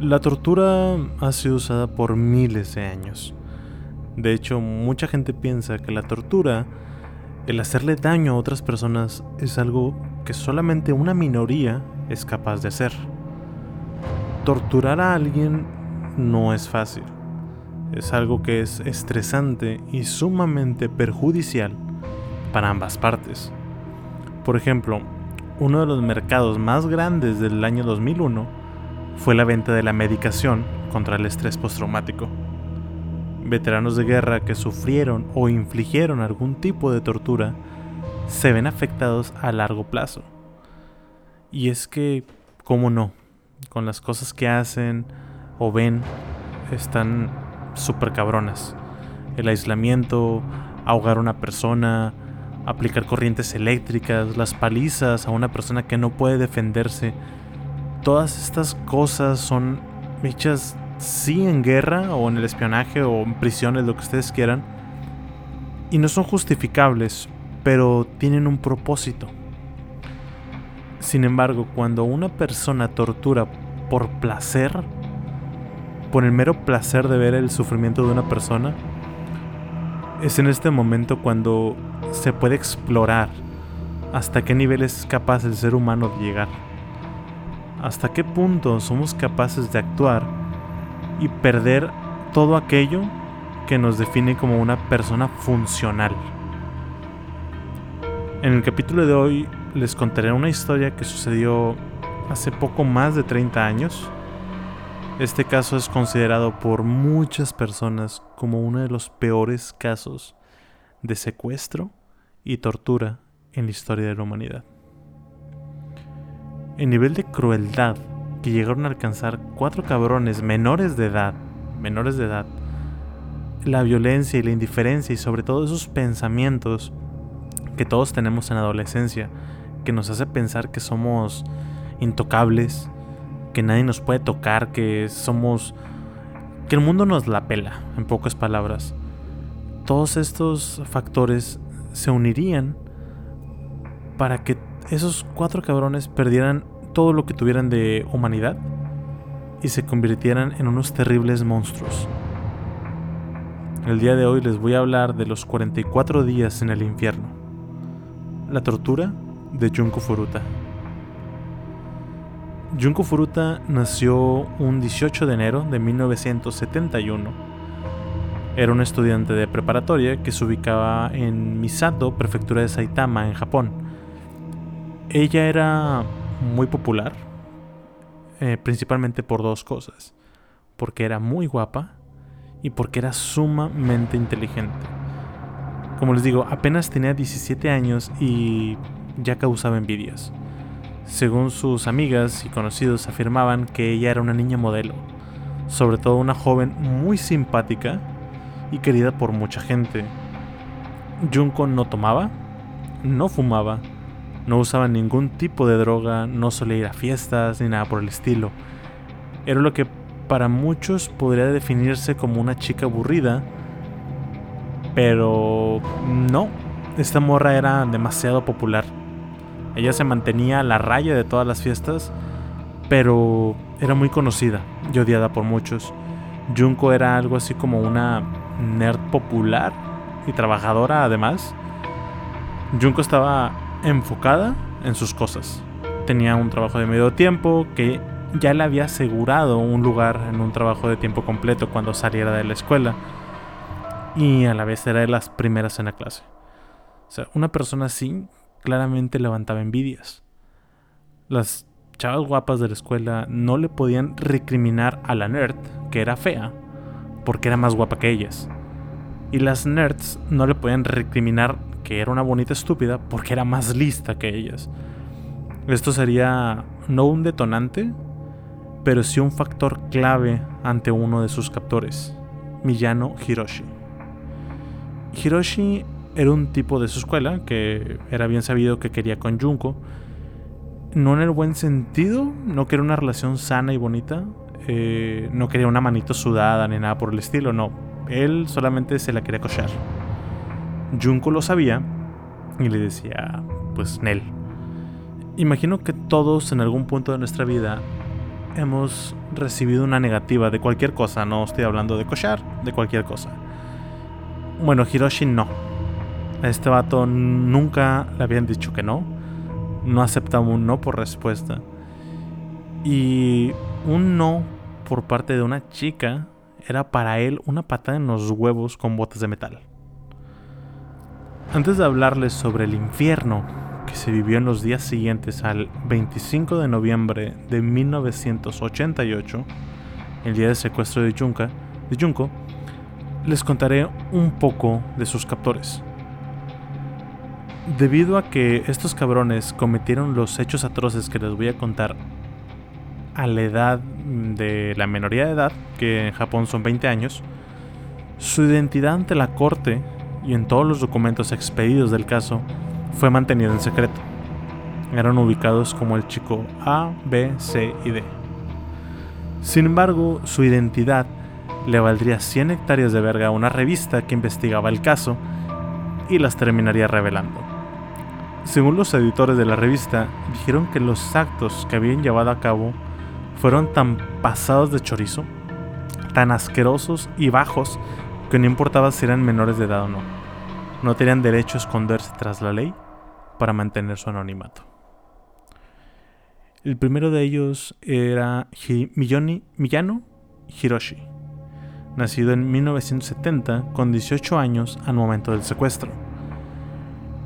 La tortura ha sido usada por miles de años. De hecho, mucha gente piensa que la tortura, el hacerle daño a otras personas, es algo que solamente una minoría es capaz de hacer torturar a alguien no es fácil. Es algo que es estresante y sumamente perjudicial para ambas partes. Por ejemplo, uno de los mercados más grandes del año 2001 fue la venta de la medicación contra el estrés postraumático. Veteranos de guerra que sufrieron o infligieron algún tipo de tortura se ven afectados a largo plazo. Y es que, ¿cómo no? con las cosas que hacen o ven están súper cabronas. El aislamiento, ahogar a una persona, aplicar corrientes eléctricas, las palizas a una persona que no puede defenderse. Todas estas cosas son hechas sí en guerra o en el espionaje o en prisiones, lo que ustedes quieran. Y no son justificables, pero tienen un propósito. Sin embargo, cuando una persona tortura por placer, por el mero placer de ver el sufrimiento de una persona, es en este momento cuando se puede explorar hasta qué nivel es capaz el ser humano de llegar. Hasta qué punto somos capaces de actuar y perder todo aquello que nos define como una persona funcional. En el capítulo de hoy les contaré una historia que sucedió hace poco más de 30 años. Este caso es considerado por muchas personas como uno de los peores casos de secuestro y tortura en la historia de la humanidad. El nivel de crueldad que llegaron a alcanzar cuatro cabrones menores de edad, menores de edad, la violencia y la indiferencia y sobre todo esos pensamientos que todos tenemos en adolescencia, que nos hace pensar que somos intocables, que nadie nos puede tocar, que somos... que el mundo nos la pela, en pocas palabras. Todos estos factores se unirían para que esos cuatro cabrones perdieran todo lo que tuvieran de humanidad y se convirtieran en unos terribles monstruos. El día de hoy les voy a hablar de los 44 días en el infierno. La tortura de Junko Furuta. Junko Furuta nació un 18 de enero de 1971. Era un estudiante de preparatoria que se ubicaba en Misato, prefectura de Saitama, en Japón. Ella era muy popular, eh, principalmente por dos cosas. Porque era muy guapa y porque era sumamente inteligente. Como les digo, apenas tenía 17 años y ya causaba envidias. Según sus amigas y conocidos afirmaban que ella era una niña modelo, sobre todo una joven muy simpática y querida por mucha gente. Junko no tomaba, no fumaba, no usaba ningún tipo de droga, no solía ir a fiestas ni nada por el estilo. Era lo que para muchos podría definirse como una chica aburrida, pero no, esta morra era demasiado popular ella se mantenía a la raya de todas las fiestas, pero era muy conocida y odiada por muchos. Junko era algo así como una nerd popular y trabajadora además. Junko estaba enfocada en sus cosas. Tenía un trabajo de medio tiempo que ya le había asegurado un lugar en un trabajo de tiempo completo cuando saliera de la escuela. Y a la vez era de las primeras en la clase. O sea, una persona así claramente levantaba envidias. Las chavas guapas de la escuela no le podían recriminar a la nerd, que era fea, porque era más guapa que ellas. Y las nerds no le podían recriminar que era una bonita estúpida porque era más lista que ellas. Esto sería no un detonante, pero sí un factor clave ante uno de sus captores, Miyano Hiroshi. Hiroshi era un tipo de su escuela que era bien sabido que quería con Junko, no en el buen sentido, no quería una relación sana y bonita, eh, no quería una manito sudada ni nada por el estilo, no. Él solamente se la quería cochar. Junko lo sabía y le decía, pues Nel. Imagino que todos en algún punto de nuestra vida hemos recibido una negativa de cualquier cosa, no estoy hablando de cochar, de cualquier cosa. Bueno, Hiroshi no. A este vato nunca le habían dicho que no. No aceptaba un no por respuesta. Y un no por parte de una chica era para él una patada en los huevos con botas de metal. Antes de hablarles sobre el infierno que se vivió en los días siguientes al 25 de noviembre de 1988, el día del secuestro de, Junka, de Junko, les contaré un poco de sus captores. Debido a que estos cabrones cometieron los hechos atroces que les voy a contar a la edad de la menoría de edad, que en Japón son 20 años, su identidad ante la corte y en todos los documentos expedidos del caso fue mantenida en secreto. Eran ubicados como el chico A, B, C y D. Sin embargo, su identidad le valdría 100 hectáreas de verga a una revista que investigaba el caso y las terminaría revelando. Según los editores de la revista, dijeron que los actos que habían llevado a cabo fueron tan pasados de chorizo, tan asquerosos y bajos que no importaba si eran menores de edad o no. No tenían derecho a esconderse tras la ley para mantener su anonimato. El primero de ellos era Miyano Hiroshi, nacido en 1970 con 18 años al momento del secuestro.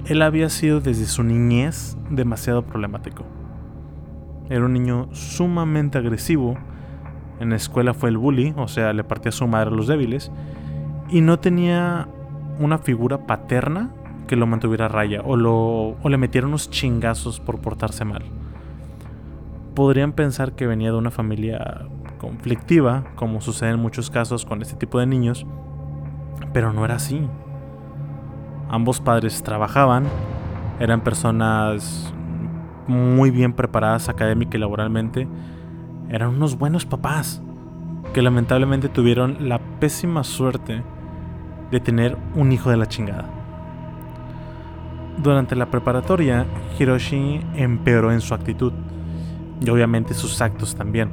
Él había sido desde su niñez demasiado problemático. Era un niño sumamente agresivo. En la escuela fue el bully, o sea, le partía a su madre a los débiles. Y no tenía una figura paterna que lo mantuviera a raya o, lo, o le metiera unos chingazos por portarse mal. Podrían pensar que venía de una familia conflictiva, como sucede en muchos casos con este tipo de niños, pero no era así. Ambos padres trabajaban, eran personas muy bien preparadas académica y laboralmente, eran unos buenos papás que lamentablemente tuvieron la pésima suerte de tener un hijo de la chingada. Durante la preparatoria, Hiroshi empeoró en su actitud y obviamente sus actos también.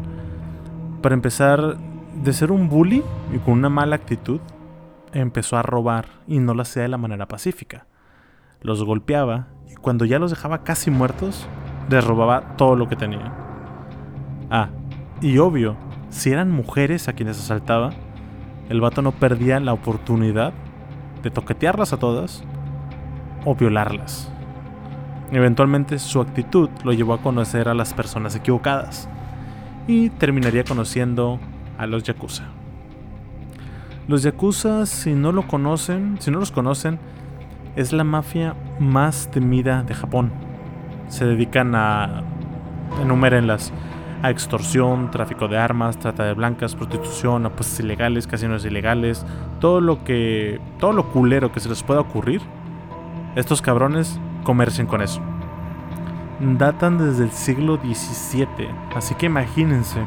Para empezar, de ser un bully y con una mala actitud, empezó a robar y no lo hacía de la manera pacífica. Los golpeaba y cuando ya los dejaba casi muertos, les robaba todo lo que tenían. Ah, y obvio, si eran mujeres a quienes asaltaba, el vato no perdía la oportunidad de toquetearlas a todas o violarlas. Eventualmente su actitud lo llevó a conocer a las personas equivocadas y terminaría conociendo a los yakuza. Los yakuza, si no lo conocen, si no los conocen, es la mafia más temida de Japón se dedican a enumérenlas a extorsión, tráfico de armas, trata de blancas, prostitución, apuestas ilegales, casinos ilegales, todo lo que todo lo culero que se les pueda ocurrir. Estos cabrones comercian con eso. Datan desde el siglo XVII, así que imagínense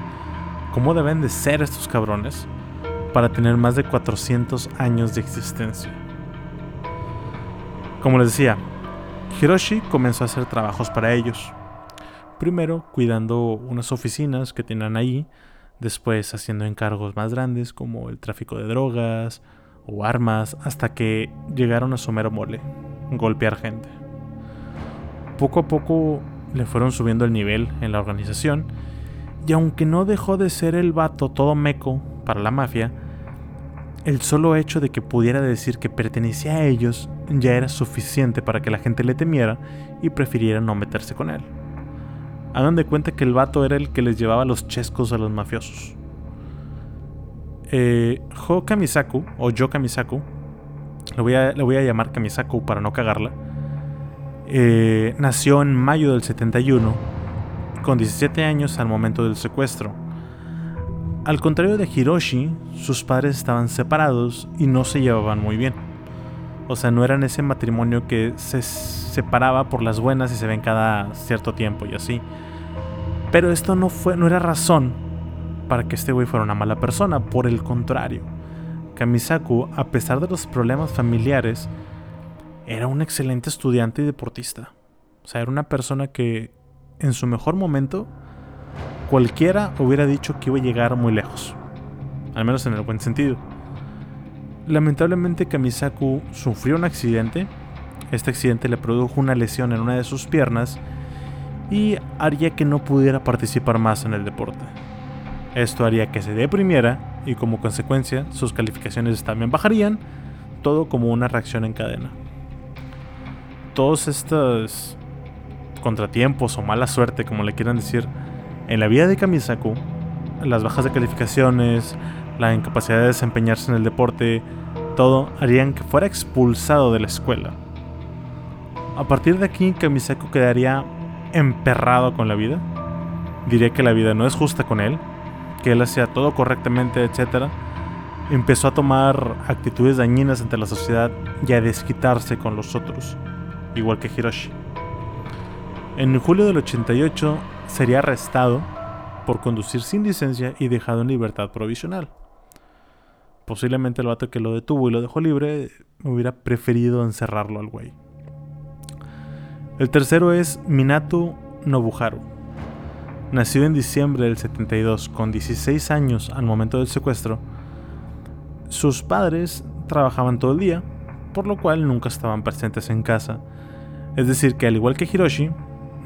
cómo deben de ser estos cabrones para tener más de 400 años de existencia. Como les decía, Hiroshi comenzó a hacer trabajos para ellos. Primero cuidando unas oficinas que tenían ahí, después haciendo encargos más grandes como el tráfico de drogas o armas, hasta que llegaron a su mero mole, golpear gente. Poco a poco le fueron subiendo el nivel en la organización, y aunque no dejó de ser el vato todo meco para la mafia, el solo hecho de que pudiera decir que pertenecía a ellos ya era suficiente para que la gente le temiera y prefiriera no meterse con él. Hagan de cuenta que el vato era el que les llevaba los chescos a los mafiosos. Eh, Kamisaku, o Yo Kamisaku, le voy a, voy a llamar Kamisaku para no cagarla, eh, nació en mayo del 71, con 17 años al momento del secuestro. Al contrario de Hiroshi, sus padres estaban separados y no se llevaban muy bien. O sea, no eran ese matrimonio que se separaba por las buenas y se ven cada cierto tiempo y así. Pero esto no fue no era razón para que este güey fuera una mala persona, por el contrario. Kamisaku, a pesar de los problemas familiares, era un excelente estudiante y deportista. O sea, era una persona que en su mejor momento cualquiera hubiera dicho que iba a llegar muy lejos. Al menos en el buen sentido. Lamentablemente Kamisaku sufrió un accidente. Este accidente le produjo una lesión en una de sus piernas y haría que no pudiera participar más en el deporte. Esto haría que se deprimiera y como consecuencia sus calificaciones también bajarían, todo como una reacción en cadena. Todos estos contratiempos o mala suerte, como le quieran decir, en la vida de Kamisaku, las bajas de calificaciones, la incapacidad de desempeñarse en el deporte, todo harían que fuera expulsado de la escuela. A partir de aquí, Kamisaku quedaría emperrado con la vida. Diría que la vida no es justa con él, que él hacía todo correctamente, etc. Empezó a tomar actitudes dañinas ante la sociedad y a desquitarse con los otros, igual que Hiroshi. En julio del 88 sería arrestado por conducir sin licencia y dejado en libertad provisional. Posiblemente el vato que lo detuvo y lo dejó libre hubiera preferido encerrarlo al güey. El tercero es Minato Nobuharu. Nacido en diciembre del 72 con 16 años al momento del secuestro, sus padres trabajaban todo el día, por lo cual nunca estaban presentes en casa. Es decir, que al igual que Hiroshi,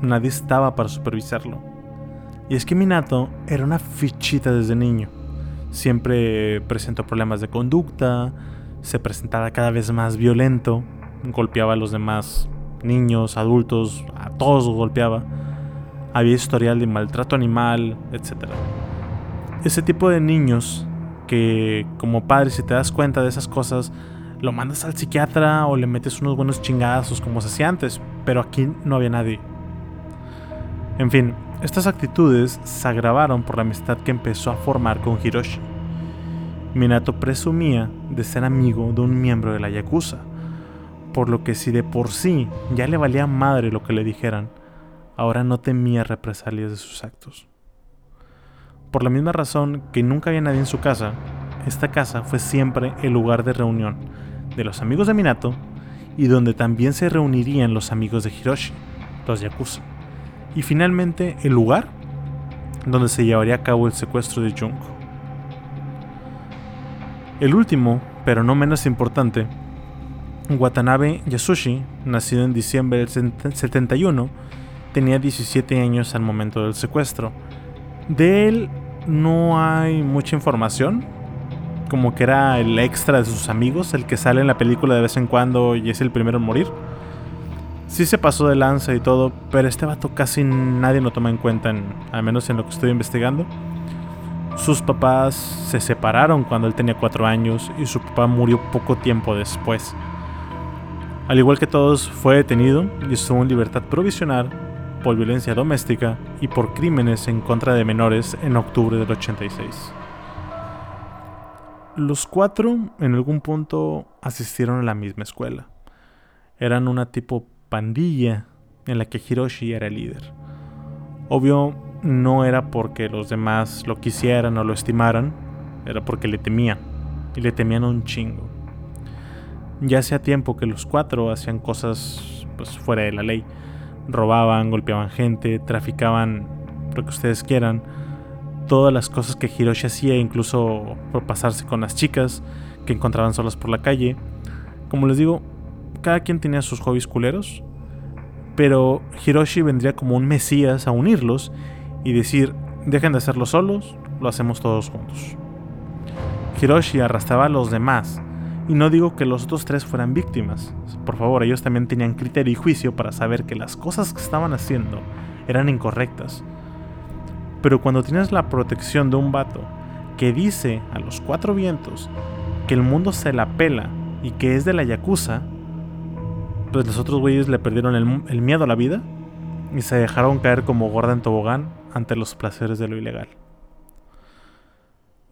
nadie estaba para supervisarlo. Y es que Minato era una fichita desde niño. Siempre presentó problemas de conducta, se presentaba cada vez más violento, golpeaba a los demás niños, adultos, a todos los golpeaba. Había historial de maltrato animal, etc. Ese tipo de niños que como padre si te das cuenta de esas cosas, lo mandas al psiquiatra o le metes unos buenos chingadazos como se hacía antes, pero aquí no había nadie. En fin, estas actitudes se agravaron por la amistad que empezó a formar con Hiroshi. Minato presumía de ser amigo de un miembro de la Yakuza, por lo que si de por sí ya le valía madre lo que le dijeran, ahora no temía represalias de sus actos. Por la misma razón que nunca había nadie en su casa, esta casa fue siempre el lugar de reunión de los amigos de Minato y donde también se reunirían los amigos de Hiroshi, los Yakuza y finalmente el lugar donde se llevaría a cabo el secuestro de Junko. El último, pero no menos importante, Watanabe Yasushi, nacido en diciembre del 71, tenía 17 años al momento del secuestro. De él no hay mucha información, como que era el extra de sus amigos, el que sale en la película de vez en cuando y es el primero en morir. Sí se pasó de lanza y todo, pero este vato casi nadie lo toma en cuenta, al menos en lo que estoy investigando. Sus papás se separaron cuando él tenía 4 años y su papá murió poco tiempo después. Al igual que todos, fue detenido y estuvo en libertad provisional por violencia doméstica y por crímenes en contra de menores en octubre del 86. Los cuatro en algún punto asistieron a la misma escuela. Eran una tipo pandilla en la que Hiroshi era el líder. Obvio, no era porque los demás lo quisieran o lo estimaran, era porque le temían, y le temían un chingo. Ya hacía tiempo que los cuatro hacían cosas pues, fuera de la ley. Robaban, golpeaban gente, traficaban lo que ustedes quieran. Todas las cosas que Hiroshi hacía, incluso por pasarse con las chicas que encontraban solas por la calle. Como les digo, cada quien tenía sus hobbies culeros, pero Hiroshi vendría como un mesías a unirlos y decir, dejen de hacerlo solos, lo hacemos todos juntos. Hiroshi arrastraba a los demás, y no digo que los otros tres fueran víctimas, por favor, ellos también tenían criterio y juicio para saber que las cosas que estaban haciendo eran incorrectas. Pero cuando tienes la protección de un vato que dice a los cuatro vientos que el mundo se la pela y que es de la Yakuza, pues los otros güeyes le perdieron el, miedo a la vida y se dejaron caer como gorda en tobogán ante los placeres de lo ilegal.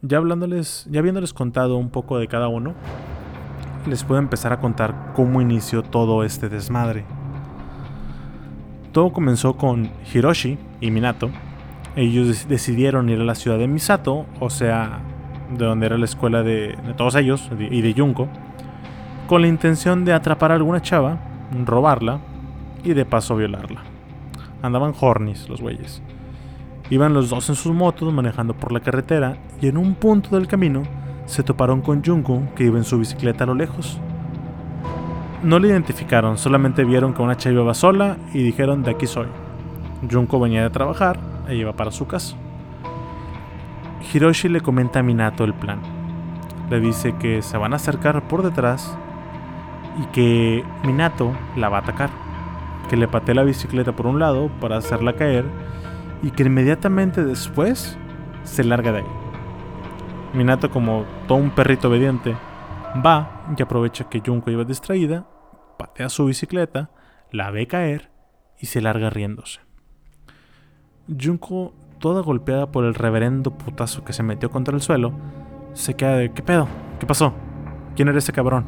Ya hablándoles, ya habiéndoles contado un poco de cada uno, les puedo empezar a contar cómo inició todo este desmadre. Todo comenzó con Hiroshi y Minato. Ellos decidieron ir a la ciudad de Misato, o sea, de donde era la escuela de, todos ellos y de Junko, con la intención de atrapar a alguna chava, robarla y de paso violarla. Andaban hornies los güeyes. Iban los dos en sus motos manejando por la carretera y en un punto del camino se toparon con Junko que iba en su bicicleta a lo lejos. No le identificaron, solamente vieron que una chava iba sola y dijeron de aquí soy. Junko venía de trabajar e iba para su casa. Hiroshi le comenta a Minato el plan. Le dice que se van a acercar por detrás y que Minato la va a atacar. Que le patee la bicicleta por un lado para hacerla caer y que inmediatamente después se larga de ahí. Minato, como todo un perrito obediente, va y aprovecha que Junko iba distraída, patea su bicicleta, la ve caer y se larga riéndose. Junko, toda golpeada por el reverendo putazo que se metió contra el suelo, se queda de ¿qué pedo? ¿Qué pasó? ¿Quién era ese cabrón?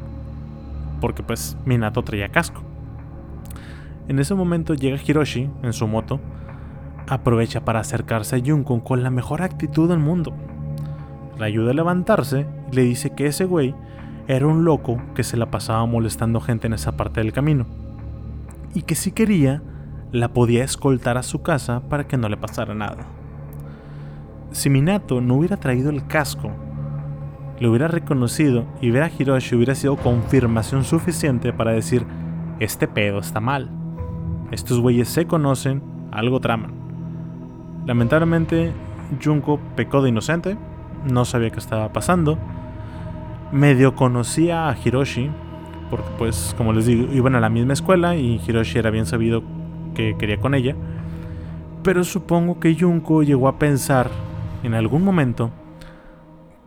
Porque pues Minato traía casco. En ese momento llega Hiroshi en su moto, aprovecha para acercarse a Junko con la mejor actitud del mundo la ayuda a levantarse y le dice que ese güey era un loco que se la pasaba molestando gente en esa parte del camino. Y que si quería, la podía escoltar a su casa para que no le pasara nada. Si Minato no hubiera traído el casco, le hubiera reconocido y ver a Hiroshi hubiera sido confirmación suficiente para decir, este pedo está mal. Estos güeyes se conocen, algo traman. Lamentablemente, Junko pecó de inocente no sabía qué estaba pasando. Medio conocía a Hiroshi, porque pues como les digo, iban a la misma escuela y Hiroshi era bien sabido que quería con ella. Pero supongo que Junko llegó a pensar en algún momento,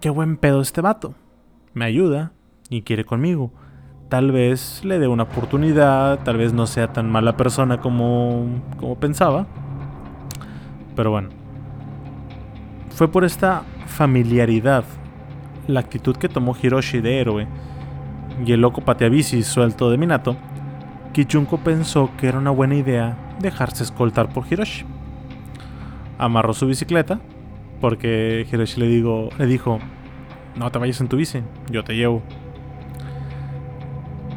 qué buen pedo este vato. Me ayuda y quiere conmigo. Tal vez le dé una oportunidad, tal vez no sea tan mala persona como, como pensaba. Pero bueno. Fue por esta familiaridad, la actitud que tomó Hiroshi de héroe y el loco pateabici suelto de Minato, Kichunko pensó que era una buena idea dejarse escoltar por Hiroshi. Amarró su bicicleta, porque Hiroshi le, le dijo, no te vayas en tu bici, yo te llevo.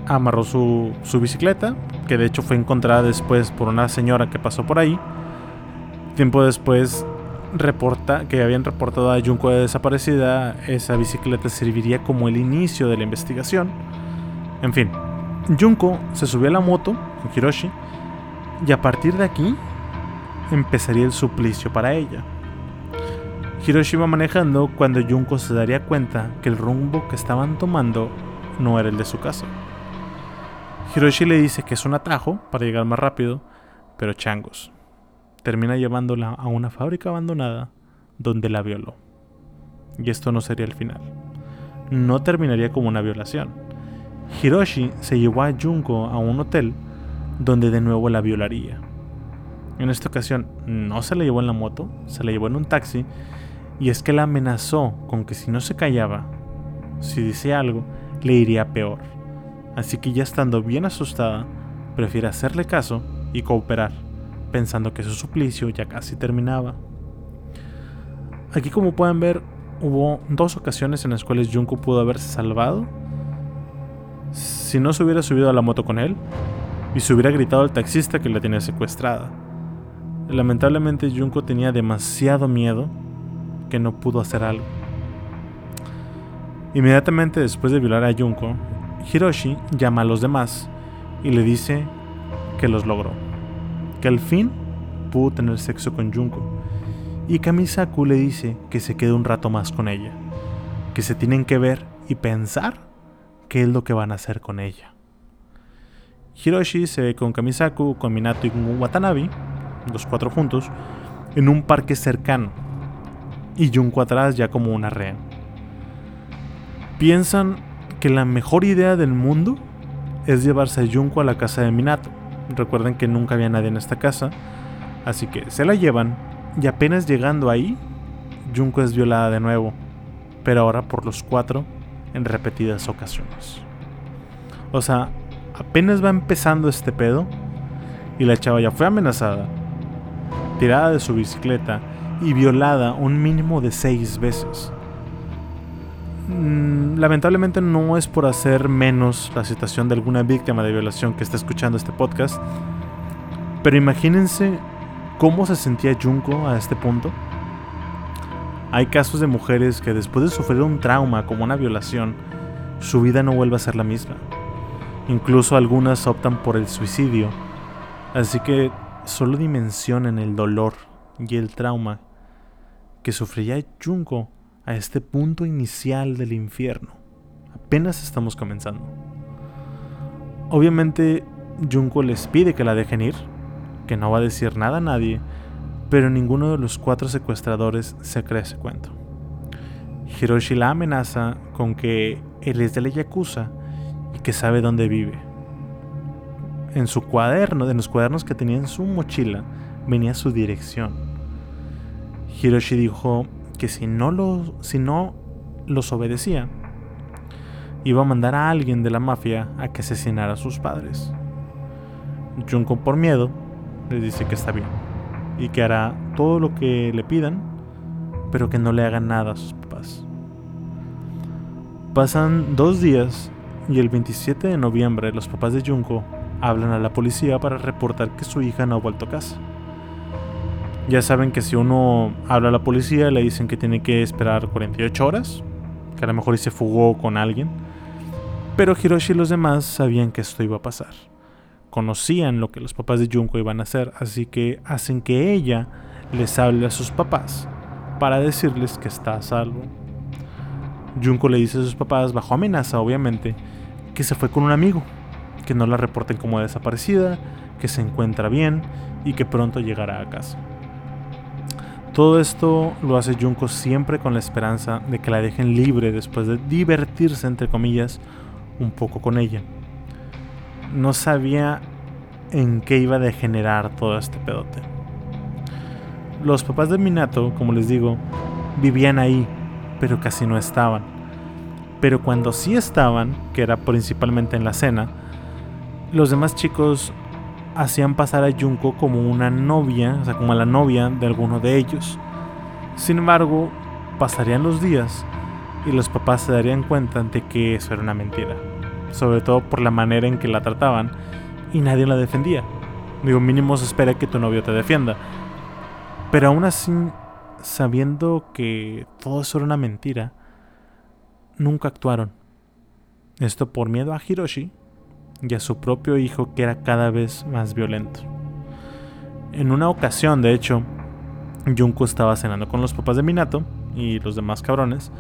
Amarró su, su bicicleta, que de hecho fue encontrada después por una señora que pasó por ahí. Tiempo después reporta que habían reportado a Junko de desaparecida, esa bicicleta serviría como el inicio de la investigación. En fin, Junko se subió a la moto con Hiroshi y a partir de aquí empezaría el suplicio para ella. Hiroshi iba manejando cuando Junko se daría cuenta que el rumbo que estaban tomando no era el de su casa. Hiroshi le dice que es un atajo para llegar más rápido, pero changos termina llevándola a una fábrica abandonada donde la violó. Y esto no sería el final. No terminaría como una violación. Hiroshi se llevó a Junko a un hotel donde de nuevo la violaría. En esta ocasión no se la llevó en la moto, se la llevó en un taxi y es que la amenazó con que si no se callaba, si decía algo, le iría peor. Así que ya estando bien asustada, prefiere hacerle caso y cooperar pensando que su suplicio ya casi terminaba. Aquí como pueden ver, hubo dos ocasiones en las cuales Junko pudo haberse salvado si no se hubiera subido a la moto con él y se hubiera gritado al taxista que la tenía secuestrada. Lamentablemente Junko tenía demasiado miedo que no pudo hacer algo. Inmediatamente después de violar a Junko, Hiroshi llama a los demás y le dice que los logró que al fin pudo tener sexo con Junko. Y Kamisaku le dice que se quede un rato más con ella, que se tienen que ver y pensar qué es lo que van a hacer con ella. Hiroshi se ve con Kamisaku, con Minato y con Watanabe, los cuatro juntos, en un parque cercano, y Junko atrás ya como una rehén. Piensan que la mejor idea del mundo es llevarse a Junko a la casa de Minato, Recuerden que nunca había nadie en esta casa. Así que se la llevan y apenas llegando ahí, Junko es violada de nuevo. pero ahora por los cuatro en repetidas ocasiones. O sea, apenas va empezando este pedo y la chava ya fue amenazada, tirada de su bicicleta y violada un mínimo de seis veces. Mm, lamentablemente no es por hacer menos la situación de alguna víctima de violación que está escuchando este podcast, pero imagínense cómo se sentía Junko a este punto. Hay casos de mujeres que después de sufrir un trauma como una violación, su vida no vuelve a ser la misma. Incluso algunas optan por el suicidio. Así que solo dimensionen el dolor y el trauma que sufría Junko a este punto inicial del infierno. Apenas estamos comenzando. Obviamente Junko les pide que la dejen ir, que no va a decir nada a nadie, pero ninguno de los cuatro secuestradores se cree ese cuento. Hiroshi la amenaza con que él es de la Yakuza y que sabe dónde vive. En su cuaderno, en los cuadernos que tenía en su mochila, venía su dirección. Hiroshi dijo que si no, los, si no los obedecía, iba a mandar a alguien de la mafia a que asesinara a sus padres. Junko por miedo les dice que está bien y que hará todo lo que le pidan, pero que no le hagan nada a sus papás. Pasan dos días y el 27 de noviembre los papás de Junko hablan a la policía para reportar que su hija no ha vuelto a casa. Ya saben que si uno habla a la policía le dicen que tiene que esperar 48 horas, que a lo mejor se fugó con alguien. Pero Hiroshi y los demás sabían que esto iba a pasar. Conocían lo que los papás de Junko iban a hacer, así que hacen que ella les hable a sus papás para decirles que está a salvo. Junko le dice a sus papás, bajo amenaza obviamente, que se fue con un amigo, que no la reporten como desaparecida, que se encuentra bien y que pronto llegará a casa. Todo esto lo hace Junko siempre con la esperanza de que la dejen libre después de divertirse, entre comillas, un poco con ella. No sabía en qué iba a degenerar todo este pedote. Los papás de Minato, como les digo, vivían ahí, pero casi no estaban. Pero cuando sí estaban, que era principalmente en la cena, los demás chicos hacían pasar a Junko como una novia, o sea, como la novia de alguno de ellos. Sin embargo, pasarían los días y los papás se darían cuenta de que eso era una mentira, sobre todo por la manera en que la trataban y nadie la defendía. Digo, mínimo se espera que tu novio te defienda. Pero aún así, sabiendo que todo eso era una mentira, nunca actuaron. Esto por miedo a Hiroshi y a su propio hijo que era cada vez más violento. En una ocasión, de hecho, Junko estaba cenando con los papás de Minato y los demás cabrones,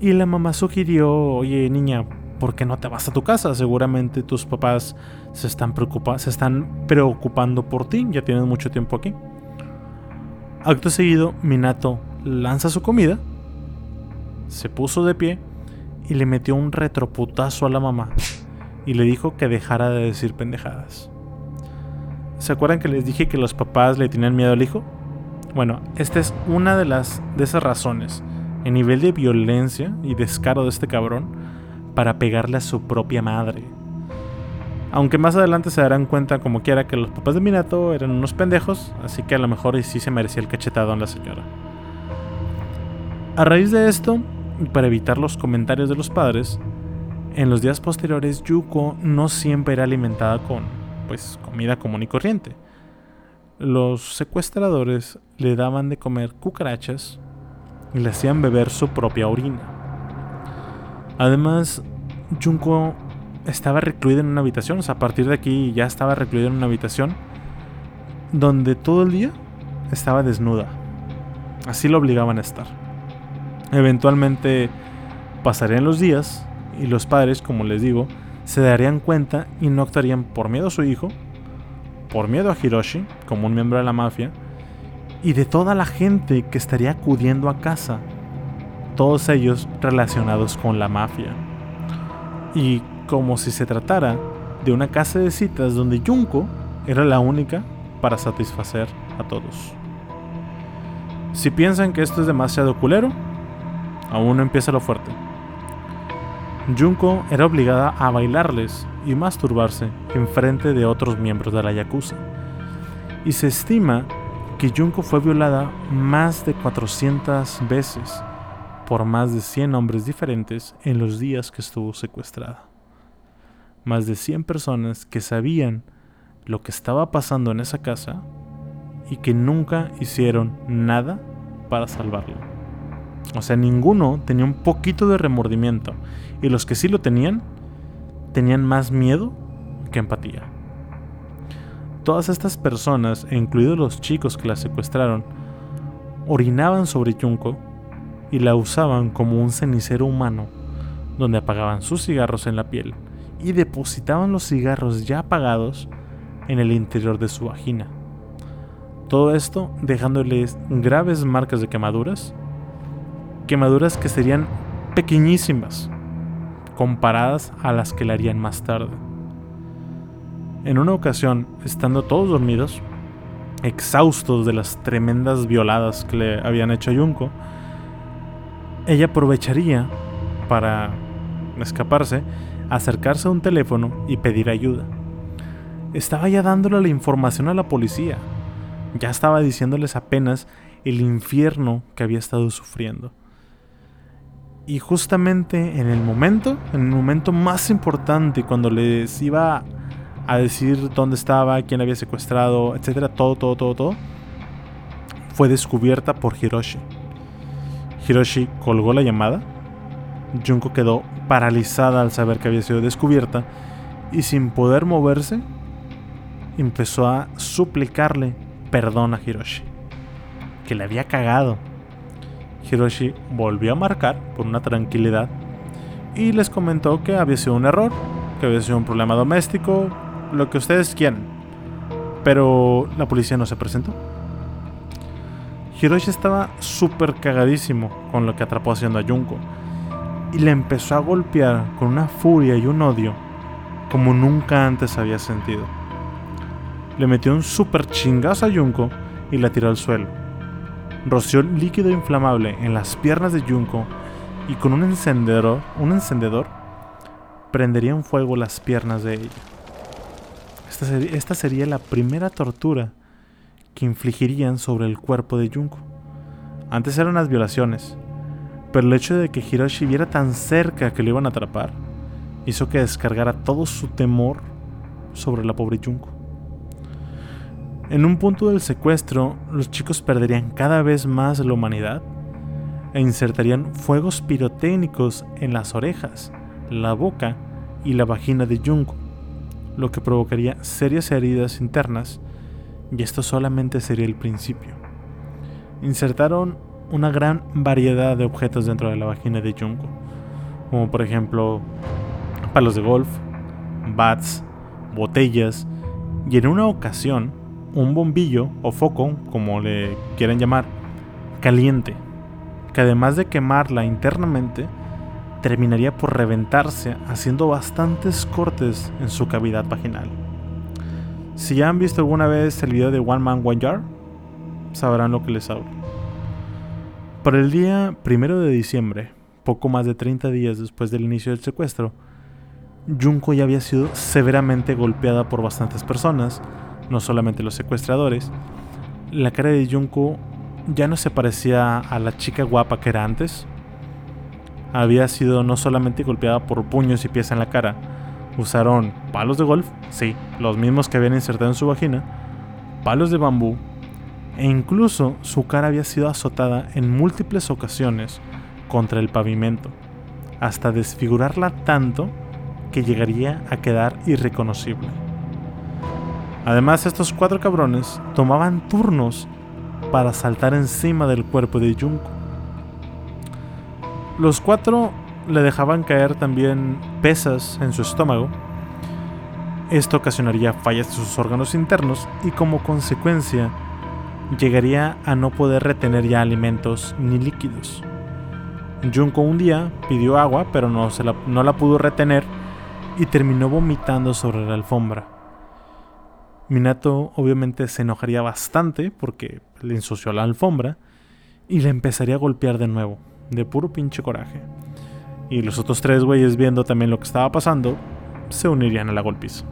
y la mamá sugirió, oye niña, ¿por qué no te vas a tu casa? Seguramente tus papás se están, se están preocupando por ti, ya tienen mucho tiempo aquí. Acto seguido, Minato lanza su comida, se puso de pie y le metió un retroputazo a la mamá y le dijo que dejara de decir pendejadas. ¿Se acuerdan que les dije que los papás le tenían miedo al hijo? Bueno, esta es una de las de esas razones, el nivel de violencia y descaro de este cabrón para pegarle a su propia madre. Aunque más adelante se darán cuenta como quiera que los papás de Minato eran unos pendejos, así que a lo mejor sí se merecía el cachetado en la señora. A raíz de esto, y para evitar los comentarios de los padres, en los días posteriores, Yuko no siempre era alimentada con pues comida común y corriente. Los secuestradores le daban de comer cucarachas y le hacían beber su propia orina. Además, Junko estaba recluida en una habitación, o sea, a partir de aquí ya estaba recluida en una habitación donde todo el día estaba desnuda. Así lo obligaban a estar. Eventualmente pasarían los días y los padres, como les digo, se darían cuenta y no actuarían por miedo a su hijo, por miedo a Hiroshi, como un miembro de la mafia, y de toda la gente que estaría acudiendo a casa, todos ellos relacionados con la mafia. Y como si se tratara de una casa de citas donde Junko era la única para satisfacer a todos. Si piensan que esto es demasiado culero, aún no empieza lo fuerte. Junko era obligada a bailarles y masturbarse en frente de otros miembros de la Yakuza. Y se estima que Junko fue violada más de 400 veces por más de 100 hombres diferentes en los días que estuvo secuestrada. Más de 100 personas que sabían lo que estaba pasando en esa casa y que nunca hicieron nada para salvarla. O sea, ninguno tenía un poquito de remordimiento y los que sí lo tenían tenían más miedo que empatía. Todas estas personas, incluidos los chicos que la secuestraron, orinaban sobre Junko y la usaban como un cenicero humano, donde apagaban sus cigarros en la piel y depositaban los cigarros ya apagados en el interior de su vagina. Todo esto dejándoles graves marcas de quemaduras, quemaduras que serían pequeñísimas comparadas a las que le harían más tarde. En una ocasión, estando todos dormidos, exhaustos de las tremendas violadas que le habían hecho a Junko, ella aprovecharía para escaparse, acercarse a un teléfono y pedir ayuda. Estaba ya dándole la información a la policía. Ya estaba diciéndoles apenas el infierno que había estado sufriendo. Y justamente en el momento, en el momento más importante, cuando les iba a decir dónde estaba, quién había secuestrado, etcétera, todo, todo, todo, todo, fue descubierta por Hiroshi. Hiroshi colgó la llamada. Junko quedó paralizada al saber que había sido descubierta y sin poder moverse, empezó a suplicarle perdón a Hiroshi, que le había cagado. Hiroshi volvió a marcar por una tranquilidad y les comentó que había sido un error, que había sido un problema doméstico, lo que ustedes quieran. Pero la policía no se presentó. Hiroshi estaba súper cagadísimo con lo que atrapó haciendo a Junko y le empezó a golpear con una furia y un odio como nunca antes había sentido. Le metió un super chingazo a Junko y la tiró al suelo. Roció líquido inflamable en las piernas de Junko y con un encendedor, un encendedor prendería en fuego las piernas de ella. Esta, sería, la primera tortura que infligirían sobre el cuerpo de Junko. Antes eran las violaciones, pero el hecho de que Hiroshi viera tan cerca que lo iban a atrapar hizo que descargara todo su temor sobre la pobre Junko. En un punto del secuestro, los chicos perderían cada vez más la humanidad e insertarían fuegos pirotécnicos en las orejas, la boca y la vagina de Junko lo que provocaría serias heridas internas, y esto solamente sería el principio. Insertaron una gran variedad de objetos dentro de la vagina de Junko, como por ejemplo palos de golf, bats, botellas, y en una ocasión un bombillo o foco, como le quieran llamar, caliente, que además de quemarla internamente, terminaría por reventarse haciendo bastantes cortes en su cavidad vaginal. Si ya han visto alguna vez el video de One Man One Jar, sabrán lo que les hablo. Para el día primero de diciembre, poco más de 30 días después del inicio del secuestro, Junko ya había sido severamente golpeada por bastantes personas, no solamente los secuestradores. La cara de Junko ya no se parecía a la chica guapa que era antes, había sido no solamente golpeada por puños y pies en la cara, usaron palos de golf, sí, los mismos que habían insertado en su vagina, palos de bambú, e incluso su cara había sido azotada en múltiples ocasiones contra el pavimento, hasta desfigurarla tanto que llegaría a quedar irreconocible. Además, estos cuatro cabrones tomaban turnos para saltar encima del cuerpo de Junko los cuatro le dejaban caer también pesas en su estómago. Esto ocasionaría fallas de sus órganos internos y como consecuencia llegaría a no poder retener ya alimentos ni líquidos. Junko un día pidió agua pero no, la, no la pudo retener y terminó vomitando sobre la alfombra. Minato obviamente se enojaría bastante porque le ensució la alfombra y le empezaría a golpear de nuevo de puro pinche coraje. Y los otros tres güeyes viendo también lo que estaba pasando, se unirían a la golpiza.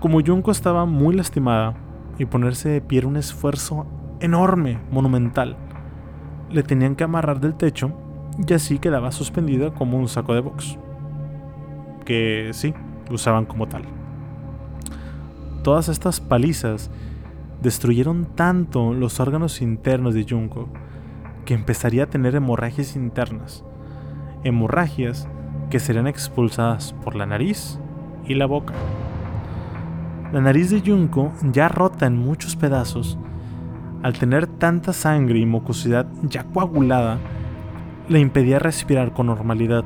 Como Junko estaba muy lastimada y ponerse de pie era un esfuerzo enorme, monumental, le tenían que amarrar del techo y así quedaba suspendida como un saco de box. Que sí, usaban como tal. Todas estas palizas destruyeron tanto los órganos internos de Junko que empezaría a tener hemorragias internas. Hemorragias que serían expulsadas por la nariz y la boca. La nariz de Junko, ya rota en muchos pedazos, al tener tanta sangre y mucosidad ya coagulada, le impedía respirar con normalidad.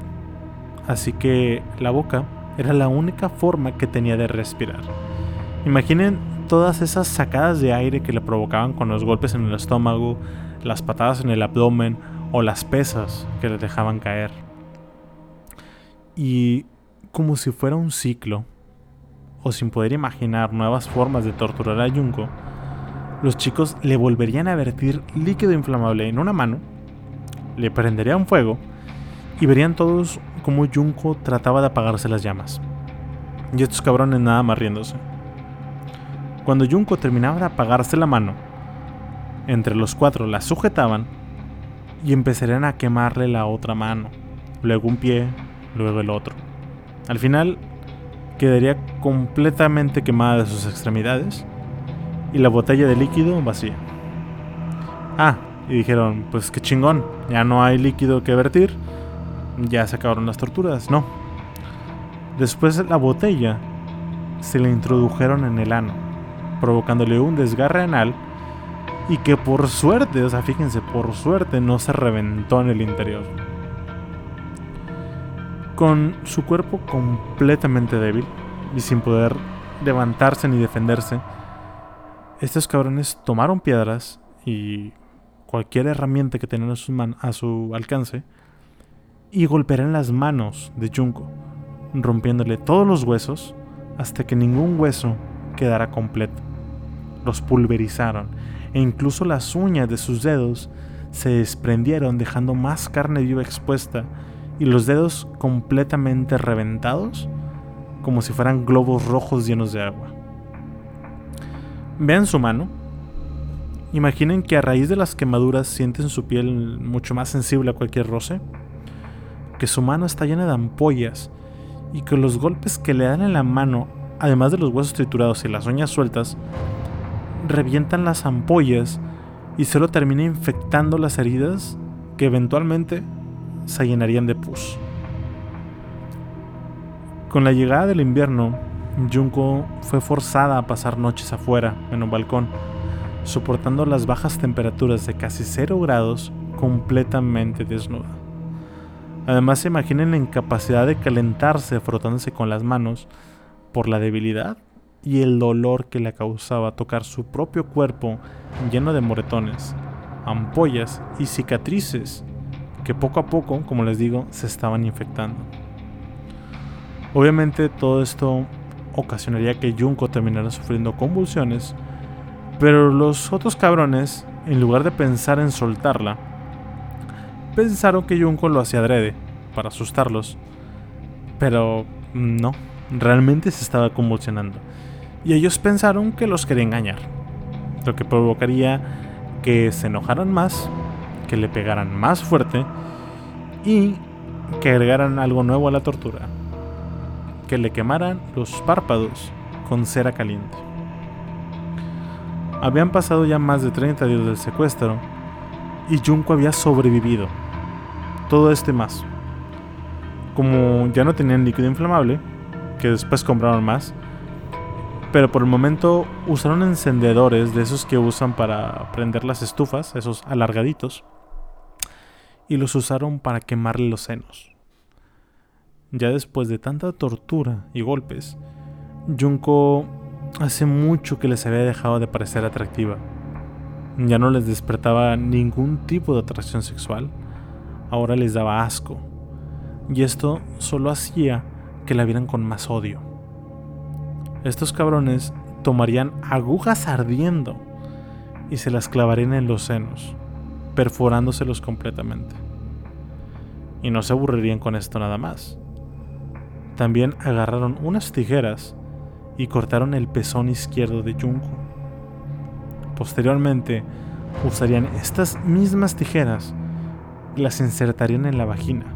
Así que la boca era la única forma que tenía de respirar. Imaginen todas esas sacadas de aire que le provocaban con los golpes en el estómago, las patadas en el abdomen o las pesas que le dejaban caer. Y como si fuera un ciclo, o sin poder imaginar nuevas formas de torturar a Junko, los chicos le volverían a vertir líquido inflamable en una mano, le prenderían fuego y verían todos cómo Junko trataba de apagarse las llamas. Y estos cabrones nada más riéndose. Cuando Junko terminaba de apagarse la mano, entre los cuatro la sujetaban y empezarían a quemarle la otra mano, luego un pie, luego el otro. Al final quedaría completamente quemada de sus extremidades y la botella de líquido vacía. Ah, y dijeron, pues qué chingón, ya no hay líquido que vertir, ya se acabaron las torturas, no. Después la botella se le introdujeron en el ano, provocándole un desgarre anal y que por suerte, o sea, fíjense, por suerte no se reventó en el interior. Con su cuerpo completamente débil y sin poder levantarse ni defenderse, estos cabrones tomaron piedras y cualquier herramienta que tenían a su, alcance y golpearon las manos de Junko, rompiéndole todos los huesos hasta que ningún hueso quedara completo. Los pulverizaron e incluso las uñas de sus dedos se desprendieron dejando más carne viva expuesta y los dedos completamente reventados como si fueran globos rojos llenos de agua. Vean su mano. Imaginen que a raíz de las quemaduras sienten su piel mucho más sensible a cualquier roce. Que su mano está llena de ampollas y que los golpes que le dan en la mano, además de los huesos triturados y las uñas sueltas, revientan las ampollas y solo termina infectando las heridas que eventualmente se llenarían de pus. Con la llegada del invierno, Junko fue forzada a pasar noches afuera, en un balcón, soportando las bajas temperaturas de casi 0 grados completamente desnuda. Además, se imaginen la incapacidad de calentarse frotándose con las manos por la debilidad y el dolor que le causaba tocar su propio cuerpo lleno de moretones, ampollas y cicatrices que poco a poco, como les digo, se estaban infectando. Obviamente todo esto ocasionaría que Junko terminara sufriendo convulsiones, pero los otros cabrones, en lugar de pensar en soltarla, pensaron que Junko lo hacía adrede, para asustarlos. Pero no, realmente se estaba convulsionando. Y ellos pensaron que los quería engañar, lo que provocaría que se enojaran más, que le pegaran más fuerte y que agregaran algo nuevo a la tortura que le quemaran los párpados con cera caliente. Habían pasado ya más de 30 días del secuestro y Junko había sobrevivido. Todo este más. Como ya no tenían líquido inflamable, que después compraron más, pero por el momento usaron encendedores de esos que usan para prender las estufas, esos alargaditos, y los usaron para quemarle los senos. Ya después de tanta tortura y golpes, Junko hace mucho que les había dejado de parecer atractiva. Ya no les despertaba ningún tipo de atracción sexual, ahora les daba asco. Y esto solo hacía que la vieran con más odio. Estos cabrones tomarían agujas ardiendo y se las clavarían en los senos, perforándoselos completamente. Y no se aburrirían con esto nada más. También agarraron unas tijeras y cortaron el pezón izquierdo de Junko. Posteriormente, usarían estas mismas tijeras y las insertarían en la vagina.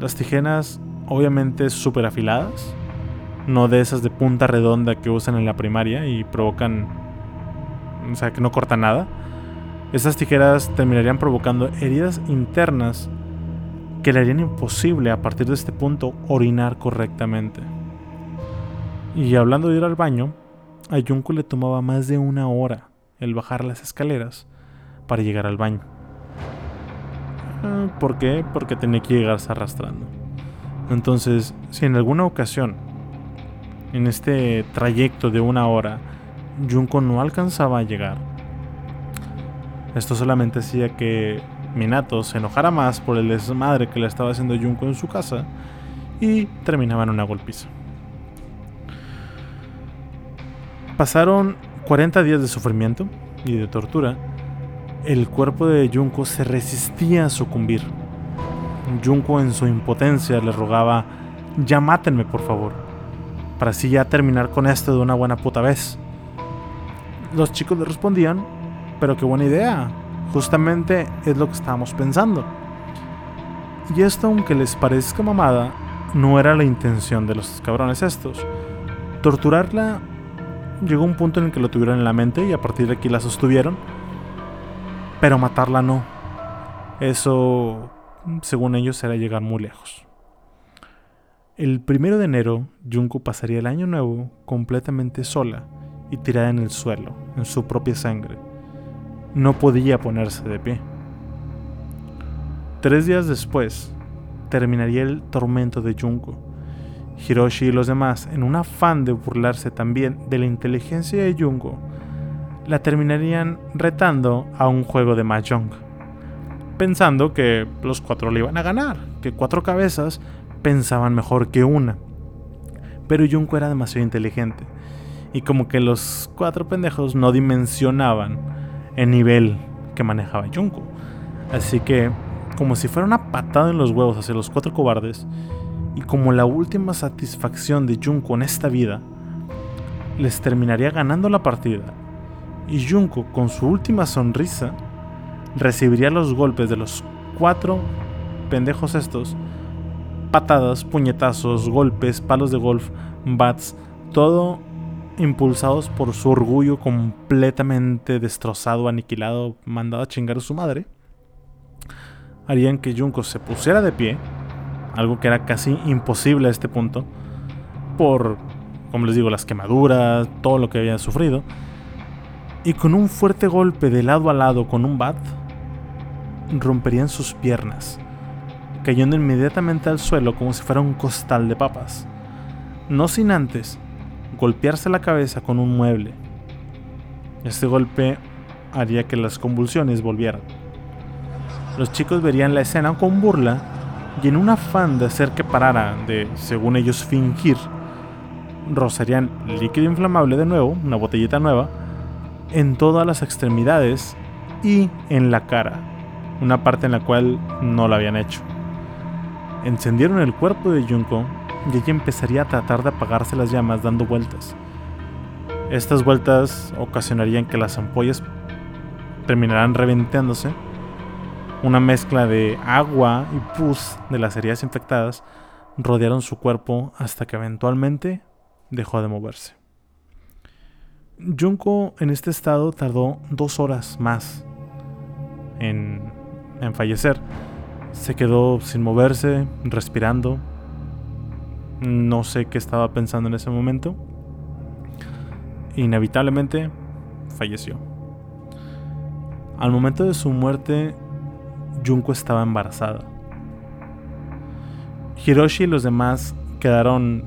Las tijeras obviamente súper afiladas, no de esas de punta redonda que usan en la primaria y provocan, o sea, que no cortan nada. Estas tijeras terminarían provocando heridas internas que le harían imposible a partir de este punto orinar correctamente. Y hablando de ir al baño, a Junko le tomaba más de una hora el bajar las escaleras para llegar al baño. Ah, ¿Por qué? Porque tenía que llegarse arrastrando. Entonces, si en alguna ocasión, en este trayecto de una hora, Junko no alcanzaba a llegar, esto solamente hacía que Minato se enojara más por el desmadre que le estaba haciendo Junko en su casa y terminaba en una golpiza. Pasaron 40 días de sufrimiento y de tortura. El cuerpo de Junko se resistía a sucumbir. Junko en su impotencia le rogaba, ya mátenme por favor, para así ya terminar con esto de una buena puta vez. Los chicos le respondían, pero qué buena idea, justamente es lo que estábamos pensando. Y esto, aunque les parezca mamada, no era la intención de los cabrones estos. Torturarla llegó un punto en el que lo tuvieron en la mente y a partir de aquí la sostuvieron, pero matarla no. Eso según ellos, era llegar muy lejos. El primero de enero, Junko pasaría el año nuevo completamente sola y tirada en el suelo, en su propia sangre. No podía ponerse de pie. Tres días después, terminaría el tormento de Junko. Hiroshi y los demás, en un afán de burlarse también de la inteligencia de Junko, la terminarían retando a un juego de Mahjong pensando que los cuatro le iban a ganar, que cuatro cabezas pensaban mejor que una. Pero Junko era demasiado inteligente y como que los cuatro pendejos no dimensionaban el nivel que manejaba Junko. Así que, como si fuera una patada en los huevos hacia los cuatro cobardes, y como la última satisfacción de Junko en esta vida, les terminaría ganando la partida. Y Junko, con su última sonrisa, recibiría los golpes de los cuatro pendejos estos, patadas, puñetazos, golpes, palos de golf, bats, todo impulsados por su orgullo completamente destrozado, aniquilado, mandado a chingar a su madre, harían que Junko se pusiera de pie, algo que era casi imposible a este punto, por, como les digo, las quemaduras, todo lo que había sufrido, y con un fuerte golpe de lado a lado con un bat, romperían sus piernas, cayendo inmediatamente al suelo como si fuera un costal de papas, no sin antes golpearse la cabeza con un mueble. Este golpe haría que las convulsiones volvieran. Los chicos verían la escena con burla y en un afán de hacer que parara de, según ellos, fingir, rozarían líquido inflamable de nuevo, una botellita nueva, en todas las extremidades y en la cara, una parte en la cual no lo habían hecho. Encendieron el cuerpo de Junko y ella empezaría a tratar de apagarse las llamas dando vueltas. Estas vueltas ocasionarían que las ampollas terminaran reventándose. Una mezcla de agua y pus de las heridas infectadas rodearon su cuerpo hasta que eventualmente dejó de moverse. Junko en este estado tardó dos horas más en en fallecer. Se quedó sin moverse, respirando. No sé qué estaba pensando en ese momento. Inevitablemente falleció. Al momento de su muerte, Junko estaba embarazada. Hiroshi y los demás quedaron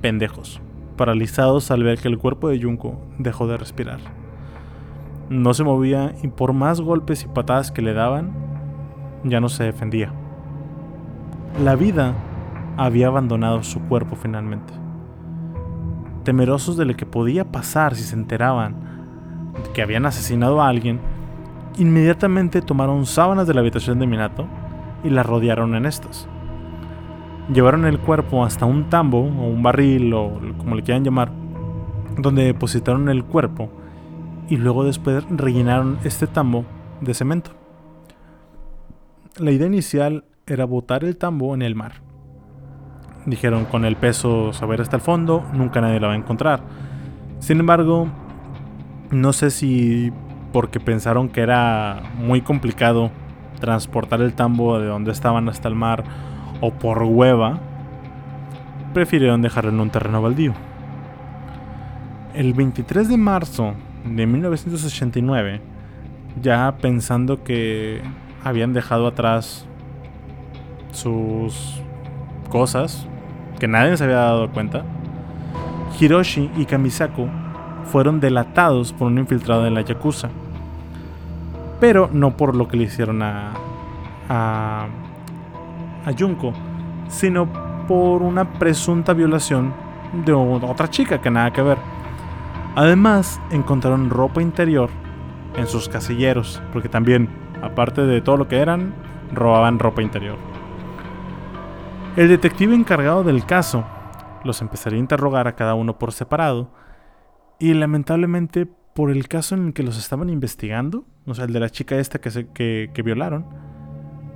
pendejos, paralizados al ver que el cuerpo de Junko dejó de respirar. No se movía y por más golpes y patadas que le daban, ya no se defendía. La vida había abandonado su cuerpo finalmente. Temerosos de lo que podía pasar si se enteraban que habían asesinado a alguien, inmediatamente tomaron sábanas de la habitación de Minato y la rodearon en estas. Llevaron el cuerpo hasta un tambo o un barril o como le quieran llamar, donde depositaron el cuerpo y luego después rellenaron este tambo de cemento. La idea inicial era botar el tambo en el mar. Dijeron con el peso saber hasta el fondo, nunca nadie la va a encontrar. Sin embargo, no sé si porque pensaron que era muy complicado transportar el tambo de donde estaban hasta el mar o por hueva, prefirieron dejarlo en un terreno baldío. El 23 de marzo de 1989, ya pensando que habían dejado atrás sus cosas, que nadie se había dado cuenta, Hiroshi y Kamisaku fueron delatados por un infiltrado de la Yakuza. Pero no por lo que le hicieron a, a, a Junko, sino por una presunta violación de otra chica que nada que ver. Además, encontraron ropa interior en sus casilleros, porque también, aparte de todo lo que eran, robaban ropa interior. El detective encargado del caso los empezaría a interrogar a cada uno por separado y lamentablemente por el caso en el que los estaban investigando, o sea, el de la chica esta que, se, que, violaron,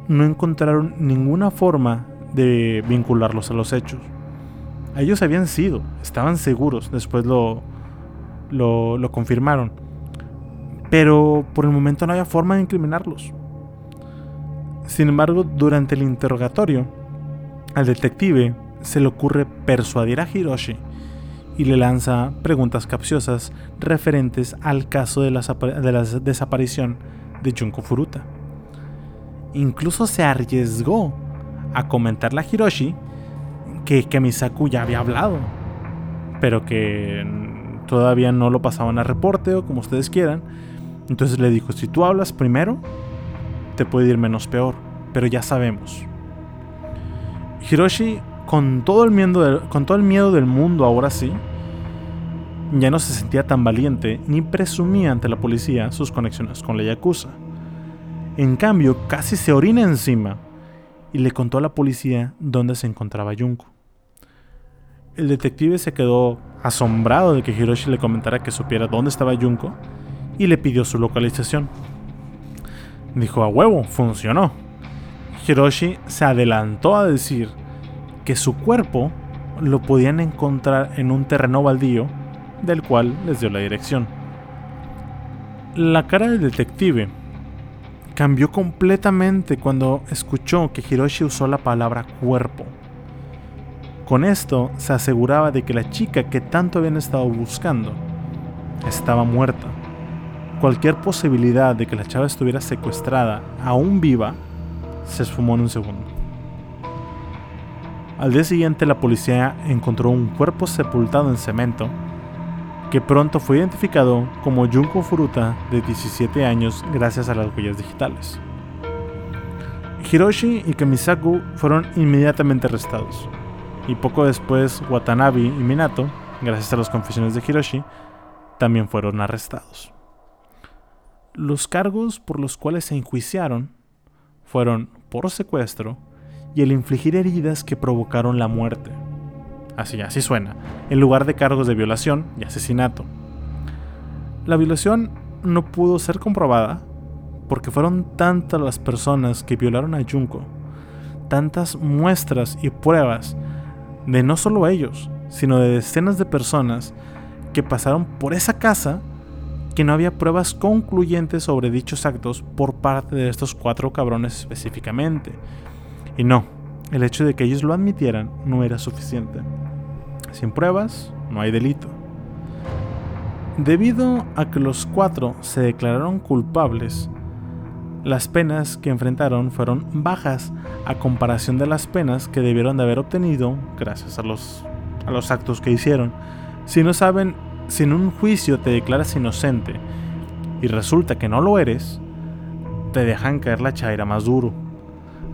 no encontraron ninguna forma de vincularlos a los hechos. Ellos habían sido, estaban seguros, después lo, lo, lo confirmaron. Pero por el momento no había forma de incriminarlos. Sin embargo, durante el interrogatorio, al detective se le ocurre persuadir a Hiroshi y le lanza preguntas capciosas referentes al caso de la, desaparición de Junko Furuta. Incluso se arriesgó a comentarle a Hiroshi que Kemisaku ya había hablado, pero que todavía no lo pasaban a reporte o como ustedes quieran. Entonces le dijo, si tú hablas primero, te puede ir menos peor, pero ya sabemos. Hiroshi, con todo, el miedo con todo el miedo del mundo ahora sí, ya no se sentía tan valiente ni presumía ante la policía sus conexiones con la Yakuza. En cambio, casi se orina encima y le contó a la policía dónde se encontraba Junko. El detective se quedó asombrado de que Hiroshi le comentara que supiera dónde estaba Junko y le pidió su localización. Dijo a huevo, funcionó. Hiroshi se adelantó a decir que su cuerpo lo podían encontrar en un terreno baldío del cual les dio la dirección. La cara del detective cambió completamente cuando escuchó que Hiroshi usó la palabra cuerpo. Con esto se aseguraba de que la chica que tanto habían estado buscando estaba muerta. Cualquier posibilidad de que la chava estuviera secuestrada, aún viva, se esfumó en un segundo. Al día siguiente la policía encontró un cuerpo sepultado en cemento que pronto fue identificado como Junko Furuta de 17 años gracias a las huellas digitales. Hiroshi y Kamisaku fueron inmediatamente arrestados y poco después Watanabe y Minato, gracias a las confesiones de Hiroshi, también fueron arrestados. Los cargos por los cuales se enjuiciaron fueron por secuestro y el infligir heridas que provocaron la muerte. Así, así suena, en lugar de cargos de violación y asesinato. La violación no pudo ser comprobada porque fueron tantas las personas que violaron a Junko, tantas muestras y pruebas de no solo ellos, sino de decenas de personas que pasaron por esa casa que no había pruebas concluyentes sobre dichos actos por parte de estos cuatro cabrones específicamente. Y no, el hecho de que ellos lo admitieran no era suficiente. Sin pruebas, no hay delito. Debido a que los cuatro se declararon culpables, las penas que enfrentaron fueron bajas a comparación de las penas que debieron de haber obtenido gracias a los, a los actos que hicieron. Si no saben si en un juicio te declaras inocente y resulta que no lo eres, te dejan caer la chaira más duro.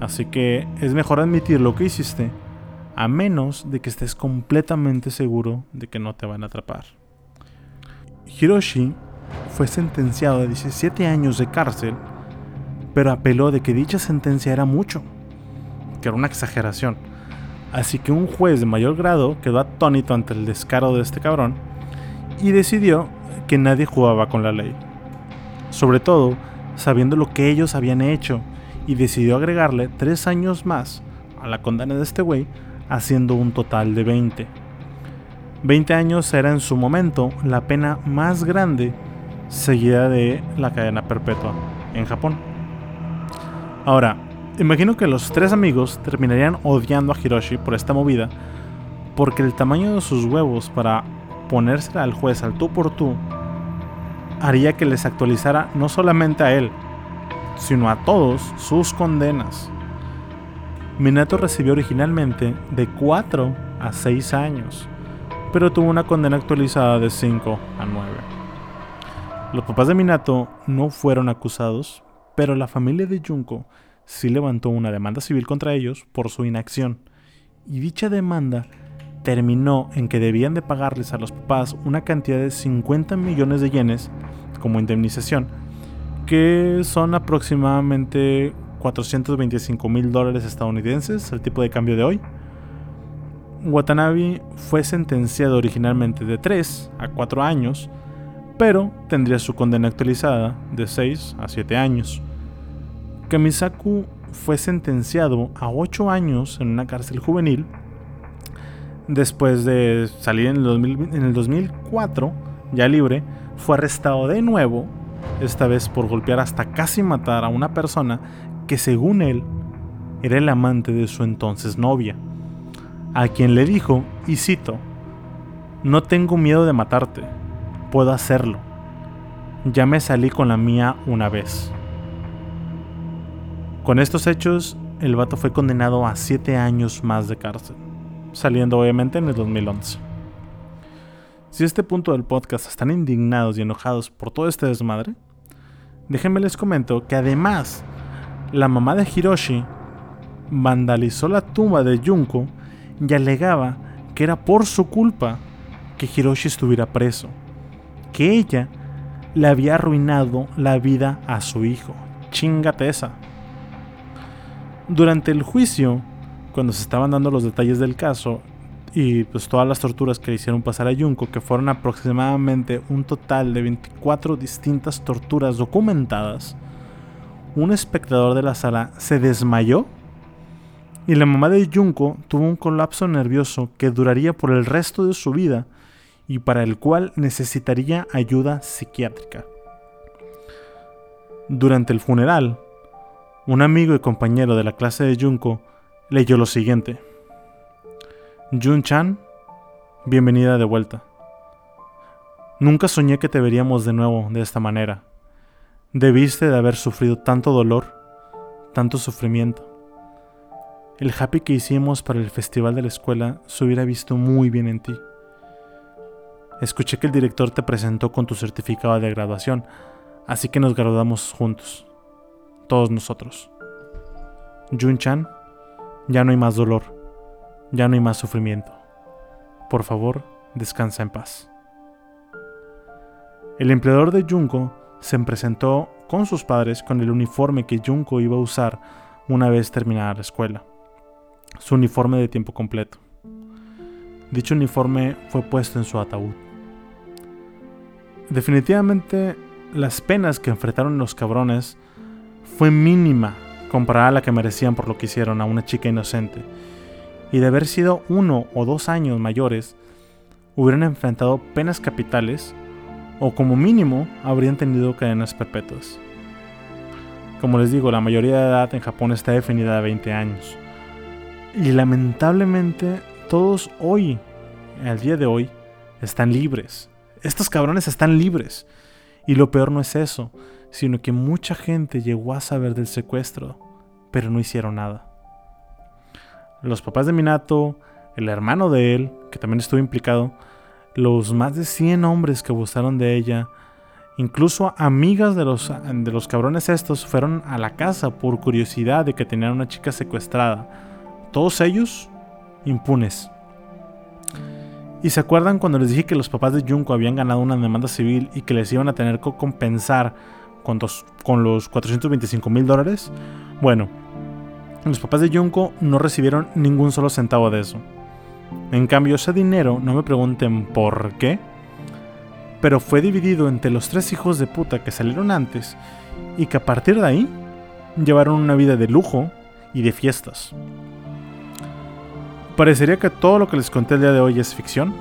Así que es mejor admitir lo que hiciste, a menos de que estés completamente seguro de que no te van a atrapar. Hiroshi fue sentenciado a 17 años de cárcel, pero apeló de que dicha sentencia era mucho, que era una exageración. Así que un juez de mayor grado quedó atónito ante el descaro de este cabrón y decidió que nadie jugaba con la ley. Sobre todo, sabiendo lo que ellos habían hecho, y decidió agregarle tres años más a la condena de este güey, haciendo un total de 20. 20 años era en su momento la pena más grande seguida de la cadena perpetua en Japón. Ahora, imagino que los tres amigos terminarían odiando a Hiroshi por esta movida, porque el tamaño de sus huevos para ponérsela al juez al tú por tú haría que les actualizara no solamente a él, sino a todos sus condenas. Minato recibió originalmente de 4 a 6 años, pero tuvo una condena actualizada de 5 a 9. Los papás de Minato no fueron acusados, pero la familia de Junko sí levantó una demanda civil contra ellos por su inacción, y dicha demanda terminó en que debían de pagarles a los papás una cantidad de 50 millones de yenes como indemnización, que son aproximadamente 425 mil dólares estadounidenses, el tipo de cambio de hoy. Watanabe fue sentenciado originalmente de 3 a 4 años, pero tendría su condena actualizada de 6 a 7 años. Kamisaku fue sentenciado a 8 años en una cárcel juvenil después de salir en el, en el 2004, ya libre, fue arrestado de nuevo, esta vez por golpear hasta casi matar a una persona que según él era el amante de su entonces novia, a quien le dijo, y cito, no tengo miedo de matarte, puedo hacerlo. Ya me salí con la mía una vez. Con estos hechos, el vato fue condenado a 7 años más de cárcel, saliendo obviamente en el 2011. Si a este punto del podcast están indignados y enojados por todo este desmadre, déjenme les comento que además la mamá de Hiroshi vandalizó la tumba de Junko y alegaba que era por su culpa que Hiroshi estuviera preso que ella le había arruinado la vida a su hijo. Chingate esa. Durante el juicio, cuando se estaban dando los detalles del caso y pues todas las torturas que le hicieron pasar a Junko, que fueron aproximadamente un total de 24 distintas torturas documentadas, un espectador de la sala se desmayó y la mamá de Junko tuvo un colapso nervioso que duraría por el resto de su vida y para el cual necesitaría ayuda psiquiátrica. Durante el funeral, un amigo y compañero de la clase de Junko leyó lo siguiente. Jun-chan, bienvenida de vuelta. Nunca soñé que te veríamos de nuevo de esta manera. Debiste de haber sufrido tanto dolor, tanto sufrimiento. El happy que hicimos para el festival de la escuela se hubiera visto muy bien en ti. Escuché que el director te presentó con tu certificado de graduación, así que nos graduamos juntos. Todos nosotros. Jun-chan, ya no hay más dolor, ya no hay más sufrimiento. Por favor, descansa en paz. El empleador de Junko se presentó con sus padres con el uniforme que Junko iba a usar una vez terminada la escuela. Su uniforme de tiempo completo. Dicho uniforme fue puesto en su ataúd. Definitivamente las penas que enfrentaron los cabrones fue mínima comparada a la que merecían por lo que hicieron a una chica inocente. Y de haber sido uno o dos años mayores, hubieran enfrentado penas capitales o como mínimo habrían tenido cadenas perpetuas. Como les digo, la mayoría de edad en Japón está definida a 20 años. Y lamentablemente todos hoy, al día de hoy, están libres estos cabrones están libres. Y lo peor no es eso, sino que mucha gente llegó a saber del secuestro, pero no hicieron nada. Los papás de Minato, el hermano de él, que también estuvo implicado, los más de 100 hombres que abusaron de ella, incluso amigas de los, de los cabrones estos, fueron a la casa por curiosidad de que tenían una chica secuestrada. Todos ellos impunes. ¿Y se acuerdan cuando les dije que los papás de Junko habían ganado una demanda civil y que les iban a tener que compensar con, con los 425 mil dólares? Bueno, Los papás de Junko no recibieron ningún solo centavo de eso. En cambio, ese dinero, no me pregunten por qué, pero fue dividido entre los tres hijos de puta que salieron antes y que a partir de ahí llevaron una vida de lujo y de fiestas. Parecería que todo lo que les conté el día de hoy es ficción,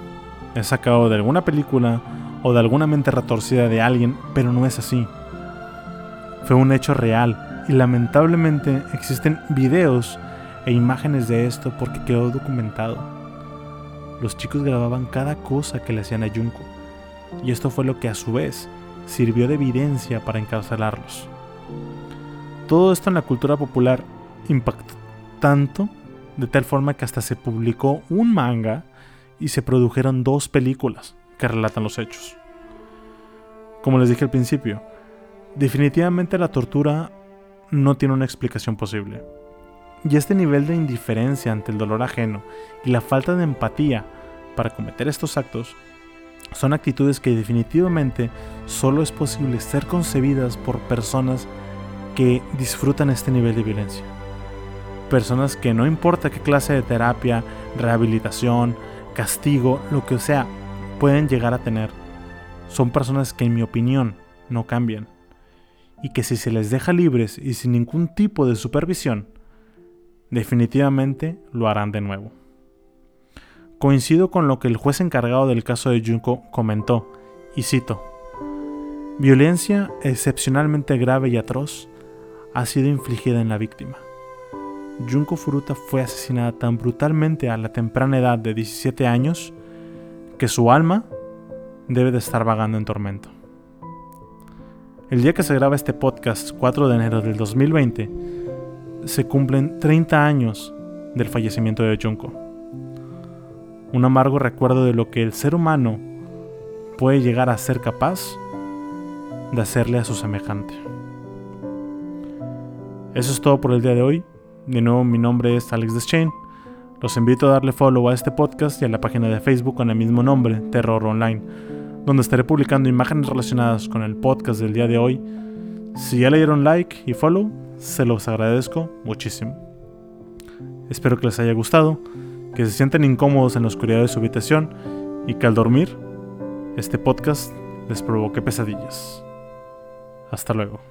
es sacado de alguna película o de alguna mente retorcida de alguien, pero no es así. Fue un hecho real y lamentablemente existen videos e imágenes de esto porque quedó documentado. Los chicos grababan cada cosa que le hacían a Junko y esto fue lo que a su vez sirvió de evidencia para encarcelarlos. Todo esto en la cultura popular impactó tanto de tal forma que hasta se publicó un manga y se produjeron dos películas que relatan los hechos. Como les dije al principio, definitivamente la tortura no tiene una explicación posible. Y este nivel de indiferencia ante el dolor ajeno y la falta de empatía para cometer estos actos son actitudes que definitivamente solo es posible ser concebidas por personas que disfrutan este nivel de violencia. Personas que no importa qué clase de terapia, rehabilitación, castigo, lo que sea, pueden llegar a tener, son personas que en mi opinión no cambian. Y que si se les deja libres y sin ningún tipo de supervisión, definitivamente lo harán de nuevo. Coincido con lo que el juez encargado del caso de Junko comentó, y cito, Violencia excepcionalmente grave y atroz ha sido infligida en la víctima. Junko Furuta fue asesinada tan brutalmente a la temprana edad de 17 años que su alma debe de estar vagando en tormento. El día que se graba este podcast, 4 de enero del 2020, se cumplen 30 años del fallecimiento de Junko un amargo recuerdo de lo que el ser humano puede llegar a ser capaz de hacerle a su semejante. Eso es todo por el día de hoy. De nuevo, mi nombre es Alex Deschain. Los invito a darle follow a este podcast y a la página de Facebook con el mismo nombre, Terror Online, donde estaré publicando imágenes relacionadas con el podcast del día de hoy. Si ya le dieron like y follow, se los agradezco muchísimo. Espero que les haya gustado que se sienten incómodos en la oscuridad de su habitación y que al dormir, este podcast les provoque pesadillas. Hasta luego.